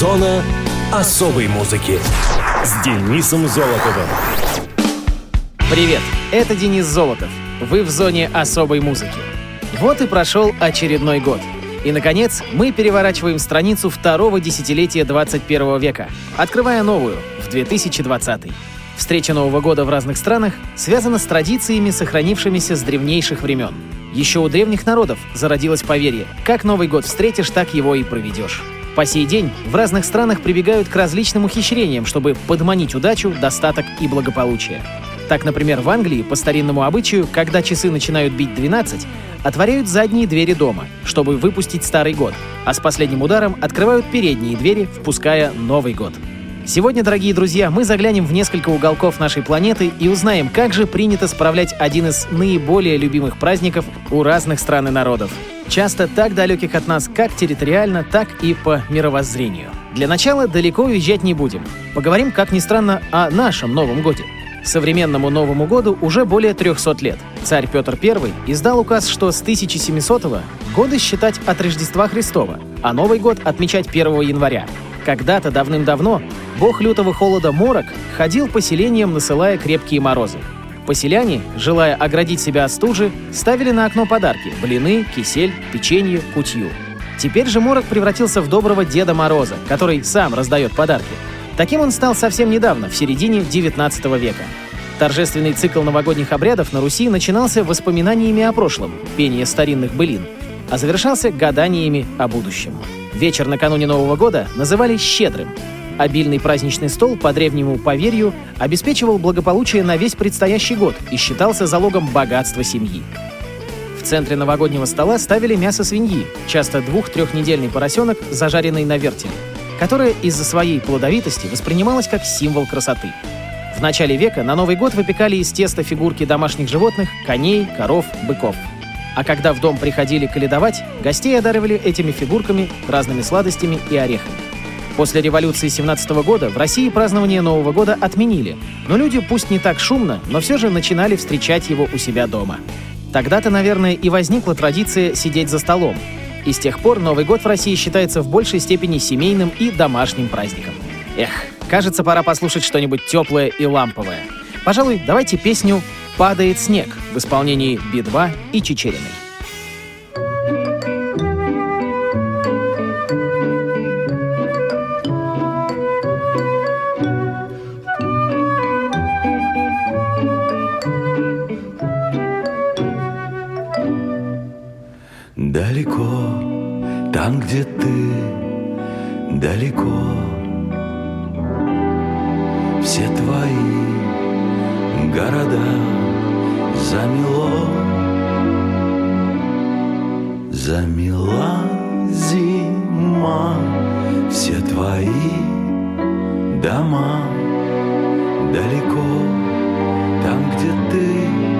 Зона особой музыки с Денисом Золотовым. Привет, это Денис Золотов. Вы в зоне особой музыки. Вот и прошел очередной год. И, наконец, мы переворачиваем страницу второго десятилетия 21 века, открывая новую, в 2020. Встреча Нового года в разных странах связана с традициями, сохранившимися с древнейших времен. Еще у древних народов зародилось поверье, как Новый год встретишь, так его и проведешь. По сей день в разных странах прибегают к различным ухищрениям, чтобы подманить удачу, достаток и благополучие. Так, например, в Англии по старинному обычаю, когда часы начинают бить 12, отворяют задние двери дома, чтобы выпустить старый год, а с последним ударом открывают передние двери, впуская Новый год. Сегодня, дорогие друзья, мы заглянем в несколько уголков нашей планеты и узнаем, как же принято справлять один из наиболее любимых праздников у разных стран и народов. Часто так далеких от нас как территориально, так и по мировоззрению. Для начала далеко уезжать не будем. Поговорим, как ни странно, о нашем Новом Годе. Современному Новому году уже более 300 лет. Царь Петр I издал указ, что с 1700 годы считать от Рождества Христова, а Новый год отмечать 1 января. Когда-то давным-давно бог лютого холода Морок ходил поселением, насылая крепкие морозы. Поселяне, желая оградить себя от стужи, ставили на окно подарки – блины, кисель, печенье, кутью. Теперь же Морок превратился в доброго Деда Мороза, который сам раздает подарки. Таким он стал совсем недавно, в середине 19 века. Торжественный цикл новогодних обрядов на Руси начинался воспоминаниями о прошлом, пение старинных былин, а завершался гаданиями о будущем. Вечер накануне Нового года называли «щедрым». Обильный праздничный стол, по древнему поверью, обеспечивал благополучие на весь предстоящий год и считался залогом богатства семьи. В центре новогоднего стола ставили мясо свиньи, часто двух-трехнедельный поросенок, зажаренный на вертеле, которое из-за своей плодовитости воспринималось как символ красоты. В начале века на Новый год выпекали из теста фигурки домашних животных, коней, коров, быков – а когда в дом приходили каледовать, гостей одаривали этими фигурками, разными сладостями и орехами. После революции 17 года в России празднование Нового года отменили, но люди, пусть не так шумно, но все же начинали встречать его у себя дома. Тогда-то, наверное, и возникла традиция сидеть за столом. И с тех пор Новый год в России считается в большей степени семейным и домашним праздником. Эх, кажется, пора послушать что-нибудь теплое и ламповое. Пожалуй, давайте песню «Падает снег» в исполнении Би-2 и Чечериной. Далеко, там, где ты, далеко. Все твои города замело, замела зима. Все твои дома далеко, там, где ты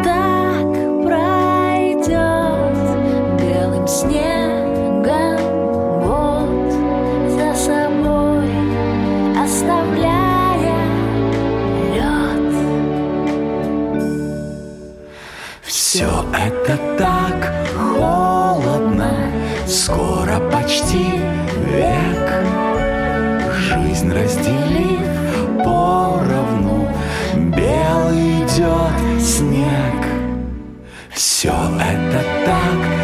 Все это так холодно, скоро почти век. Жизнь разделив поровну, белый идет снег Все это так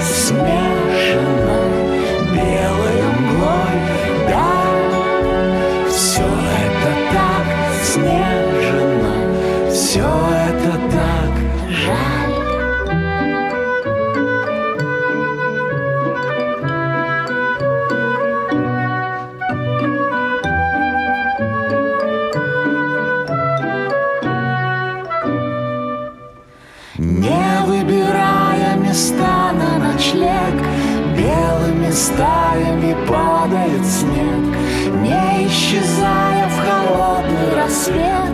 стаями падает снег, Не исчезая в холодный рассвет.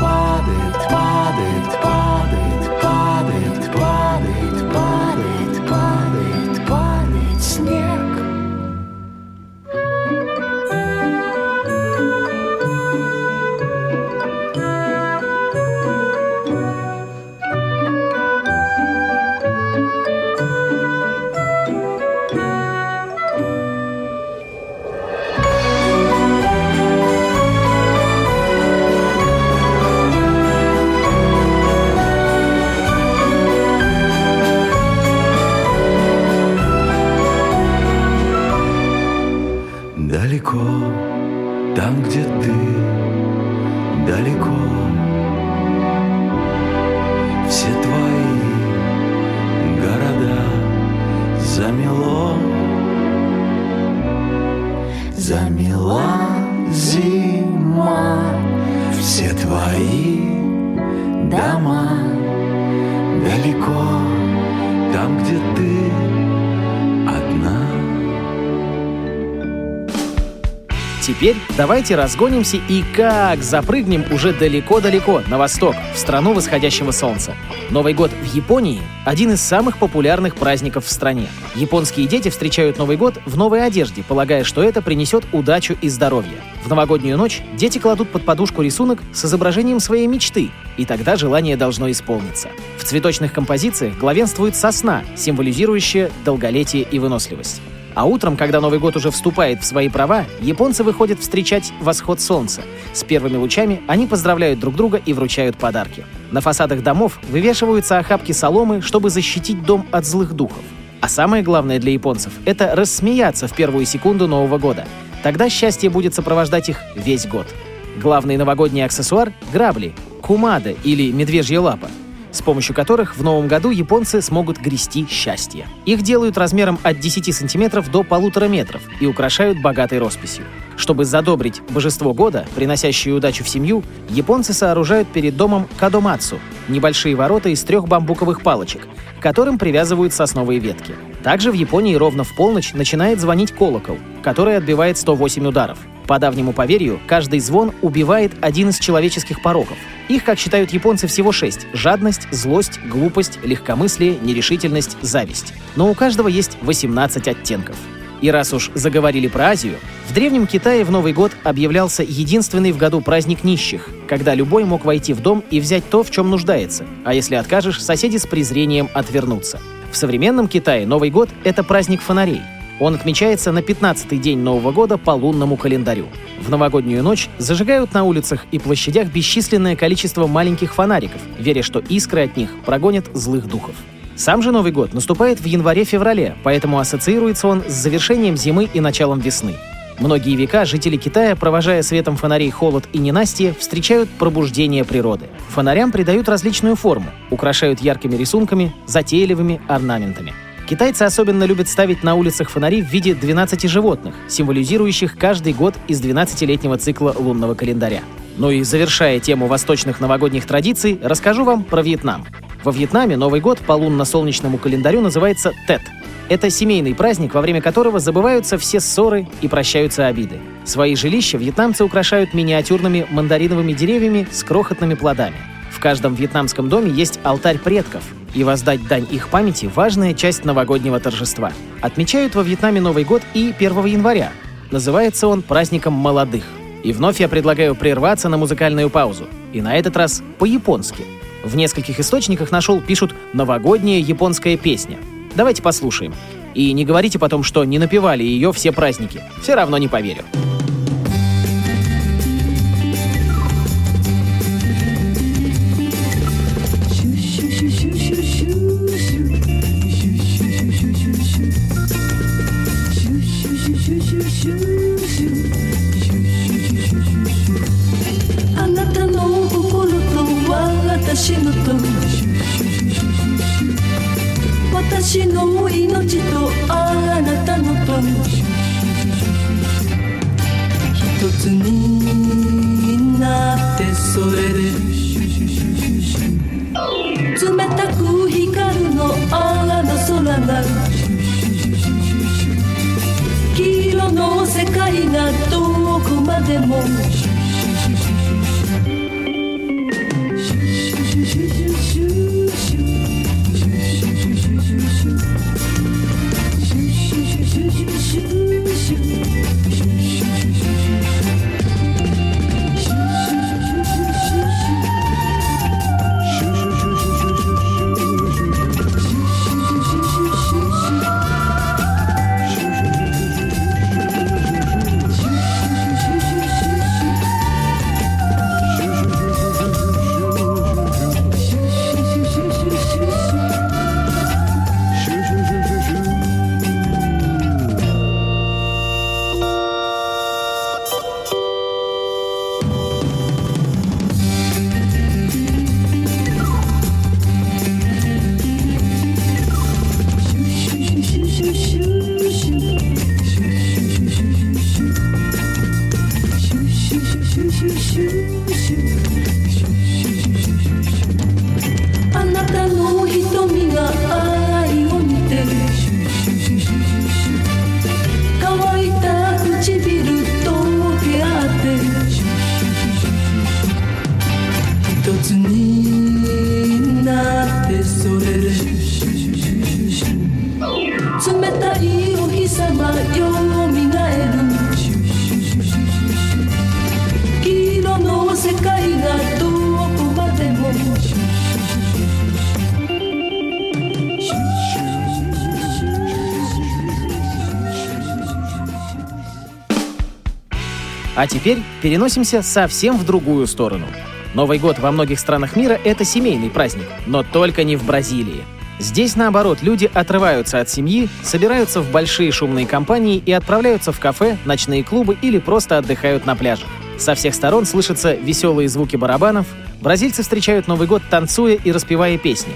Падает, падает, падает, давайте разгонимся и как запрыгнем уже далеко-далеко на восток, в страну восходящего солнца. Новый год в Японии – один из самых популярных праздников в стране. Японские дети встречают Новый год в новой одежде, полагая, что это принесет удачу и здоровье. В новогоднюю ночь дети кладут под подушку рисунок с изображением своей мечты, и тогда желание должно исполниться. В цветочных композициях главенствует сосна, символизирующая долголетие и выносливость. А утром, когда Новый год уже вступает в свои права, японцы выходят встречать восход солнца. С первыми лучами они поздравляют друг друга и вручают подарки. На фасадах домов вывешиваются охапки соломы, чтобы защитить дом от злых духов. А самое главное для японцев — это рассмеяться в первую секунду Нового года. Тогда счастье будет сопровождать их весь год. Главный новогодний аксессуар — грабли, кумада или медвежья лапа — с помощью которых в новом году японцы смогут грести счастье. Их делают размером от 10 сантиметров до полутора метров и украшают богатой росписью. Чтобы задобрить божество года, приносящее удачу в семью, японцы сооружают перед домом кадомацу — небольшие ворота из трех бамбуковых палочек, к которым привязывают сосновые ветки. Также в Японии ровно в полночь начинает звонить колокол, который отбивает 108 ударов — по давнему поверью, каждый звон убивает один из человеческих пороков. Их, как считают японцы, всего шесть – жадность, злость, глупость, легкомыслие, нерешительность, зависть. Но у каждого есть 18 оттенков. И раз уж заговорили про Азию, в Древнем Китае в Новый год объявлялся единственный в году праздник нищих, когда любой мог войти в дом и взять то, в чем нуждается, а если откажешь, соседи с презрением отвернутся. В современном Китае Новый год — это праздник фонарей — он отмечается на 15-й день Нового года по лунному календарю. В новогоднюю ночь зажигают на улицах и площадях бесчисленное количество маленьких фонариков, веря, что искры от них прогонят злых духов. Сам же Новый год наступает в январе-феврале, поэтому ассоциируется он с завершением зимы и началом весны. Многие века жители Китая, провожая светом фонарей холод и ненастье, встречают пробуждение природы. Фонарям придают различную форму, украшают яркими рисунками, затейливыми орнаментами. Китайцы особенно любят ставить на улицах фонари в виде 12 животных, символизирующих каждый год из 12-летнего цикла лунного календаря. Ну и завершая тему восточных новогодних традиций, расскажу вам про Вьетнам. Во Вьетнаме Новый год по лунно-солнечному календарю называется Тет. Это семейный праздник, во время которого забываются все ссоры и прощаются обиды. Свои жилища вьетнамцы украшают миниатюрными мандариновыми деревьями с крохотными плодами. В каждом вьетнамском доме есть алтарь предков, и воздать дань их памяти – важная часть новогоднего торжества. Отмечают во Вьетнаме Новый год и 1 января. Называется он праздником молодых. И вновь я предлагаю прерваться на музыкальную паузу. И на этот раз по-японски. В нескольких источниках нашел, пишут «новогодняя японская песня». Давайте послушаем. И не говорите потом, что не напевали ее все праздники. Все равно не поверю. 私のと私の命とあなたのと一つになってそれで。冷たく光るのあの空な黄色の世界がどこまでも。А теперь переносимся совсем в другую сторону. Новый год во многих странах мира — это семейный праздник, но только не в Бразилии. Здесь, наоборот, люди отрываются от семьи, собираются в большие шумные компании и отправляются в кафе, ночные клубы или просто отдыхают на пляжах. Со всех сторон слышатся веселые звуки барабанов, бразильцы встречают Новый год, танцуя и распевая песни.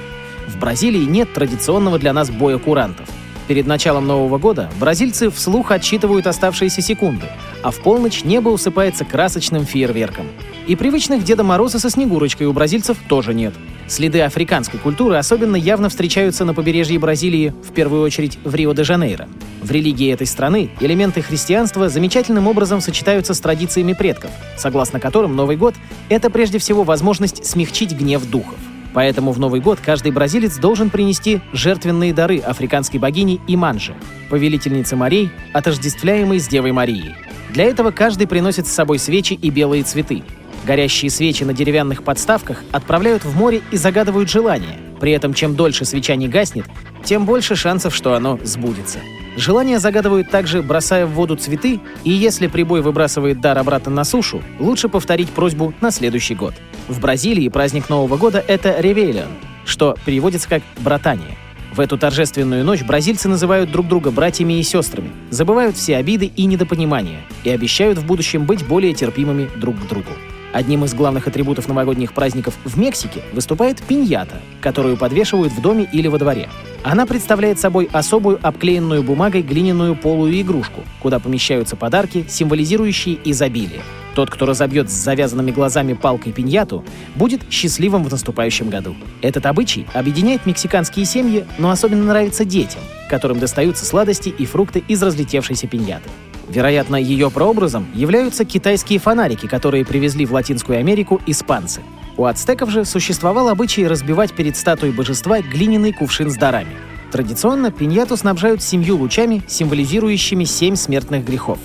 В Бразилии нет традиционного для нас боя курантов. Перед началом Нового года бразильцы вслух отсчитывают оставшиеся секунды, а в полночь небо усыпается красочным фейерверком. И привычных Деда Мороза со Снегурочкой у бразильцев тоже нет. Следы африканской культуры особенно явно встречаются на побережье Бразилии, в первую очередь в Рио-де-Жанейро. В религии этой страны элементы христианства замечательным образом сочетаются с традициями предков, согласно которым Новый год — это прежде всего возможность смягчить гнев духов. Поэтому в Новый год каждый бразилец должен принести жертвенные дары африканской богини Иманже, повелительнице морей, отождествляемой с Девой Марией. Для этого каждый приносит с собой свечи и белые цветы. Горящие свечи на деревянных подставках отправляют в море и загадывают желание. При этом чем дольше свеча не гаснет, тем больше шансов, что оно сбудется. Желание загадывают также, бросая в воду цветы, и если прибой выбрасывает дар обратно на сушу, лучше повторить просьбу на следующий год. В Бразилии праздник Нового года — это ревелион, что переводится как «братание». В эту торжественную ночь бразильцы называют друг друга братьями и сестрами, забывают все обиды и недопонимания и обещают в будущем быть более терпимыми друг к другу. Одним из главных атрибутов новогодних праздников в Мексике выступает пиньята, которую подвешивают в доме или во дворе. Она представляет собой особую обклеенную бумагой глиняную полую игрушку, куда помещаются подарки, символизирующие изобилие. Тот, кто разобьет с завязанными глазами палкой пиньяту, будет счастливым в наступающем году. Этот обычай объединяет мексиканские семьи, но особенно нравится детям, которым достаются сладости и фрукты из разлетевшейся пиньяты. Вероятно, ее прообразом являются китайские фонарики, которые привезли в Латинскую Америку испанцы. У ацтеков же существовал обычай разбивать перед статуей божества глиняный кувшин с дарами. Традиционно пиньяту снабжают семью лучами, символизирующими семь смертных грехов.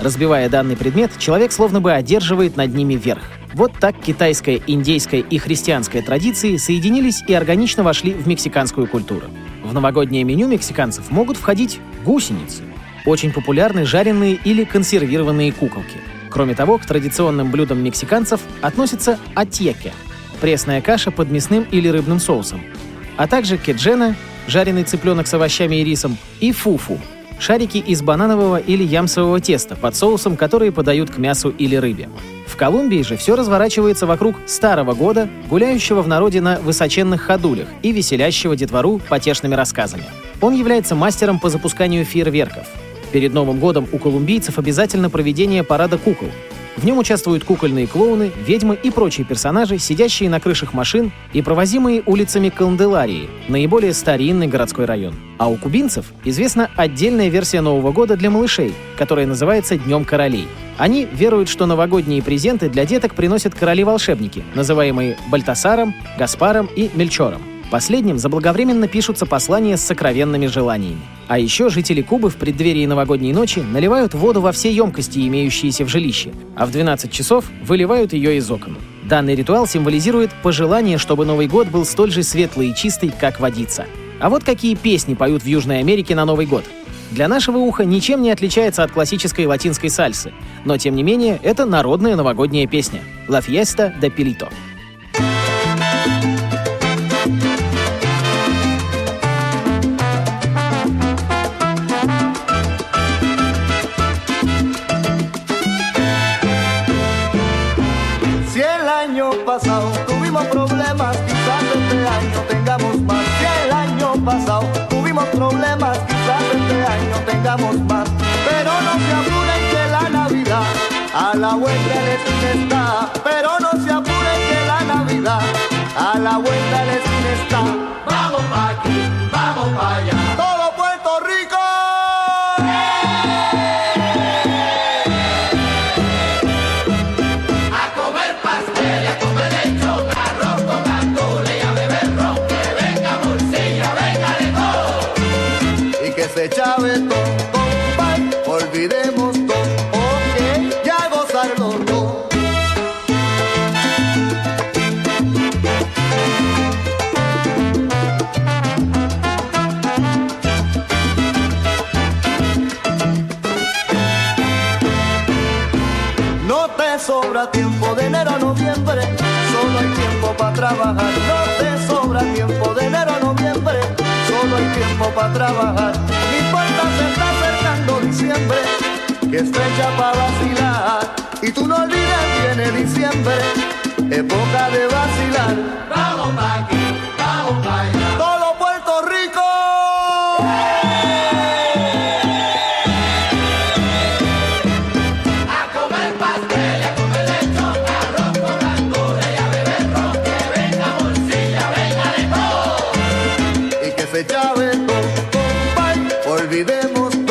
Разбивая данный предмет, человек словно бы одерживает над ними верх. Вот так китайская, индейская и христианская традиции соединились и органично вошли в мексиканскую культуру. В новогоднее меню мексиканцев могут входить гусеницы, очень популярны жареные или консервированные куколки. Кроме того, к традиционным блюдам мексиканцев относятся атьеке – пресная каша под мясным или рыбным соусом, а также кеджена – жареный цыпленок с овощами и рисом, и фуфу – шарики из бананового или ямсового теста под соусом, которые подают к мясу или рыбе. В Колумбии же все разворачивается вокруг Старого года, гуляющего в народе на высоченных ходулях и веселящего детвору потешными рассказами. Он является мастером по запусканию фейерверков – Перед Новым годом у колумбийцев обязательно проведение парада кукол. В нем участвуют кукольные клоуны, ведьмы и прочие персонажи, сидящие на крышах машин и провозимые улицами Канделарии, наиболее старинный городской район. А у кубинцев известна отдельная версия Нового года для малышей, которая называется Днем королей. Они веруют, что новогодние презенты для деток приносят короли-волшебники, называемые Бальтасаром, Гаспаром и Мельчором. Последним заблаговременно пишутся послания с сокровенными желаниями. А еще жители Кубы в преддверии новогодней ночи наливают воду во все емкости, имеющиеся в жилище, а в 12 часов выливают ее из окон. Данный ритуал символизирует пожелание, чтобы Новый год был столь же светлый и чистый, как водица. А вот какие песни поют в Южной Америке на Новый год. Для нашего уха ничем не отличается от классической латинской сальсы, но тем не менее это народная новогодняя песня «La Fiesta de Pilito». Problemas, quizás este año tengamos más. Si el año pasado tuvimos problemas, quizás este año tengamos más. Pero no se apuren que la Navidad a la vuelta esquina está. Pero no se apuren que la Navidad a la vuelta esquina está. Vamos pa' aquí, vamos pa' allá. Sobra tiempo de enero a noviembre, solo hay tiempo para trabajar. No te sobra tiempo de enero a noviembre, solo hay tiempo para trabajar. No importa se está acercando diciembre, que es fecha para vacilar. Y tú no olvides, viene diciembre, época de vacilar. Vamos pa' aquí, vamos pa' allá. Olvidemos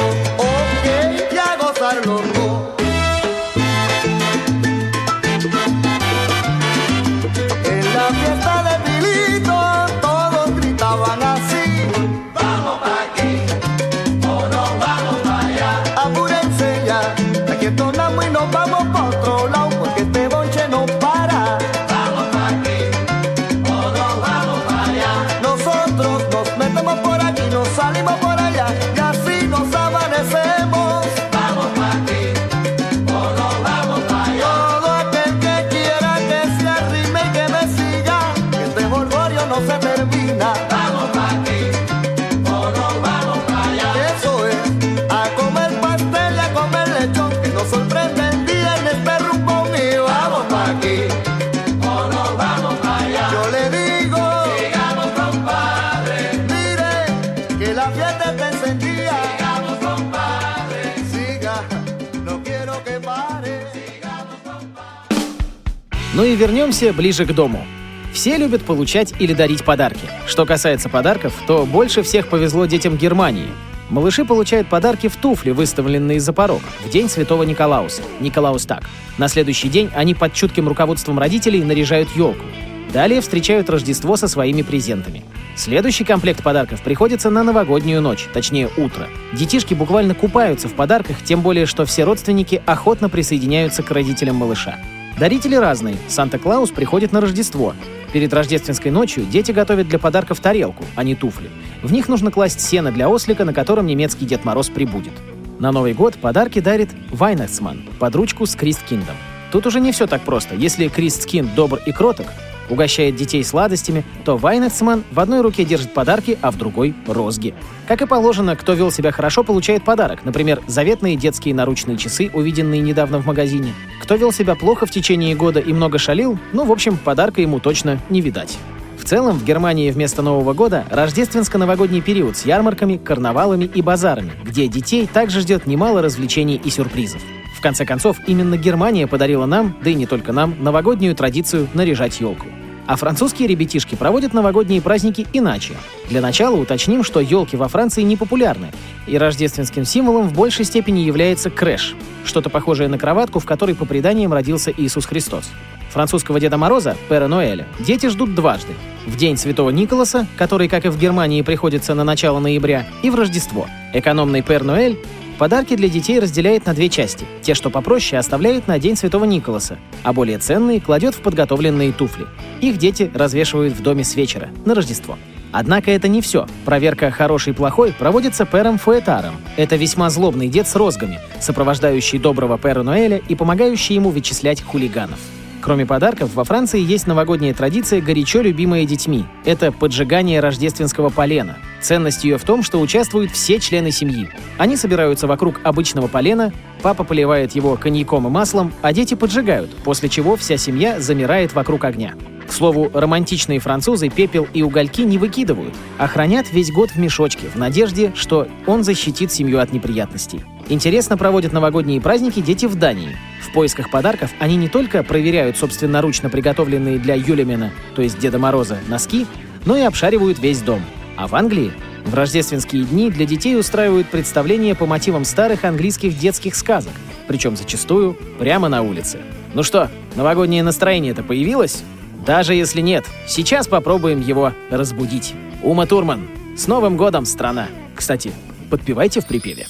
и вернемся ближе к дому. Все любят получать или дарить подарки. Что касается подарков, то больше всех повезло детям Германии. Малыши получают подарки в туфли, выставленные за порог, в день Святого Николауса, Николаус так. На следующий день они под чутким руководством родителей наряжают елку. Далее встречают Рождество со своими презентами. Следующий комплект подарков приходится на новогоднюю ночь, точнее утро. Детишки буквально купаются в подарках, тем более, что все родственники охотно присоединяются к родителям малыша. Дарители разные. Санта-Клаус приходит на Рождество. Перед рождественской ночью дети готовят для подарков тарелку, а не туфли. В них нужно класть сено для ослика, на котором немецкий Дед Мороз прибудет. На Новый год подарки дарит Вайнахсман под ручку с Кристкиндом. Тут уже не все так просто. Если Кристкинд добр и кроток, угощает детей сладостями, то Вайнахсман в одной руке держит подарки, а в другой — розги. Как и положено, кто вел себя хорошо, получает подарок. Например, заветные детские наручные часы, увиденные недавно в магазине. Кто вел себя плохо в течение года и много шалил, ну, в общем, подарка ему точно не видать. В целом, в Германии вместо Нового года рождественско-новогодний период с ярмарками, карнавалами и базарами, где детей также ждет немало развлечений и сюрпризов. В конце концов, именно Германия подарила нам, да и не только нам, новогоднюю традицию наряжать елку. А французские ребятишки проводят новогодние праздники иначе. Для начала уточним, что елки во Франции не популярны, и рождественским символом в большей степени является крэш, что-то похожее на кроватку, в которой по преданиям родился Иисус Христос. Французского Деда Мороза, Пера Ноэля, дети ждут дважды. В День Святого Николаса, который, как и в Германии, приходится на начало ноября, и в Рождество. Экономный Пер Ноэль Подарки для детей разделяет на две части. Те, что попроще, оставляет на День Святого Николаса, а более ценные кладет в подготовленные туфли. Их дети развешивают в доме с вечера, на Рождество. Однако это не все. Проверка «хороший и плохой» проводится Пером Фуэтаром. Это весьма злобный дед с розгами, сопровождающий доброго Пера Ноэля и помогающий ему вычислять хулиганов. Кроме подарков, во Франции есть новогодняя традиция, горячо любимая детьми. Это поджигание рождественского полена. Ценность ее в том, что участвуют все члены семьи. Они собираются вокруг обычного полена, папа поливает его коньяком и маслом, а дети поджигают, после чего вся семья замирает вокруг огня. К слову, романтичные французы пепел и угольки не выкидывают, а хранят весь год в мешочке, в надежде, что он защитит семью от неприятностей. Интересно проводят новогодние праздники дети в Дании. В поисках подарков они не только проверяют собственноручно приготовленные для Юлемена, то есть Деда Мороза, носки, но и обшаривают весь дом. А в Англии в рождественские дни для детей устраивают представления по мотивам старых английских детских сказок, причем зачастую прямо на улице. Ну что, новогоднее настроение-то появилось? Даже если нет, сейчас попробуем его разбудить. Ума Турман, с Новым годом, страна! Кстати, Подпевайте в припеве.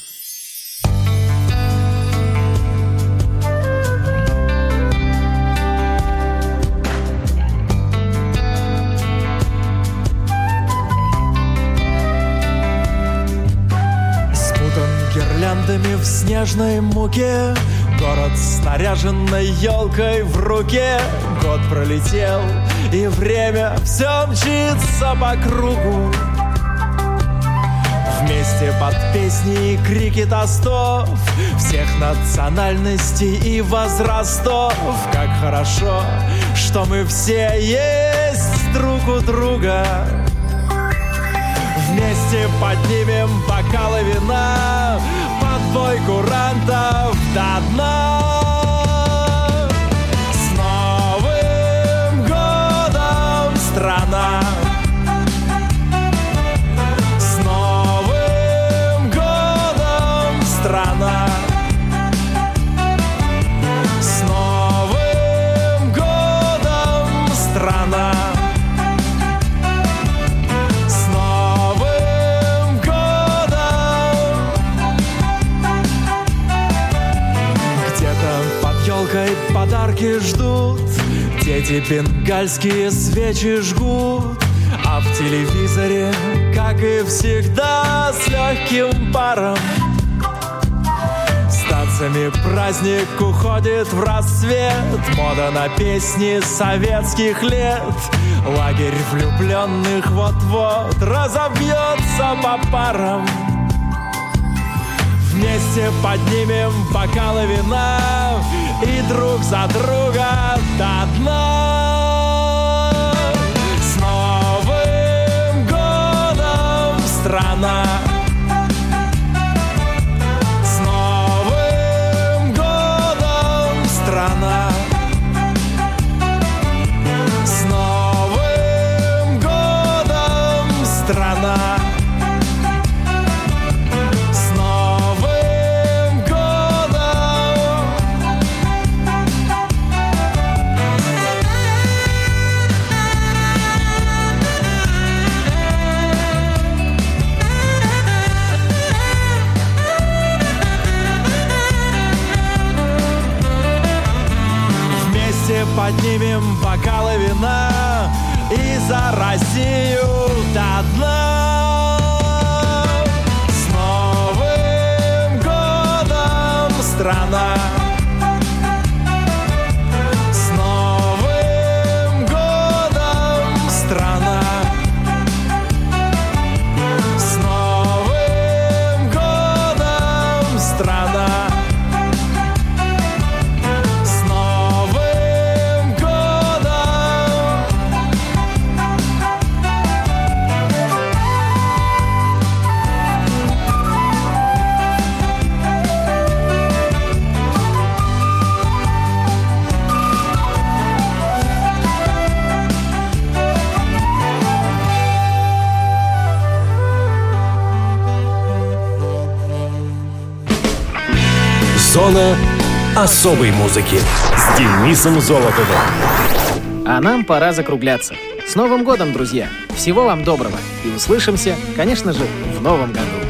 Снежной муке. Город снаряженной елкой в руке. Год пролетел, и время все мчится по кругу. Вместе под песни и крики тостов Всех национальностей и возрастов. Как хорошо, что мы все есть друг у друга. Вместе поднимем бокалы вина Бой курантов до дна подарки ждут. Дети бенгальские свечи жгут. А в телевизоре, как и всегда, с легким паром. С танцами праздник уходит в рассвет. Мода на песни советских лет. Лагерь влюбленных вот-вот разобьется по парам. Вместе поднимем бокалы вина И друг за друга до дна С Новым годом, страна! Зона особой музыки с Денисом Золотовым. А нам пора закругляться. С Новым годом, друзья! Всего вам доброго! И услышимся, конечно же, в новом году.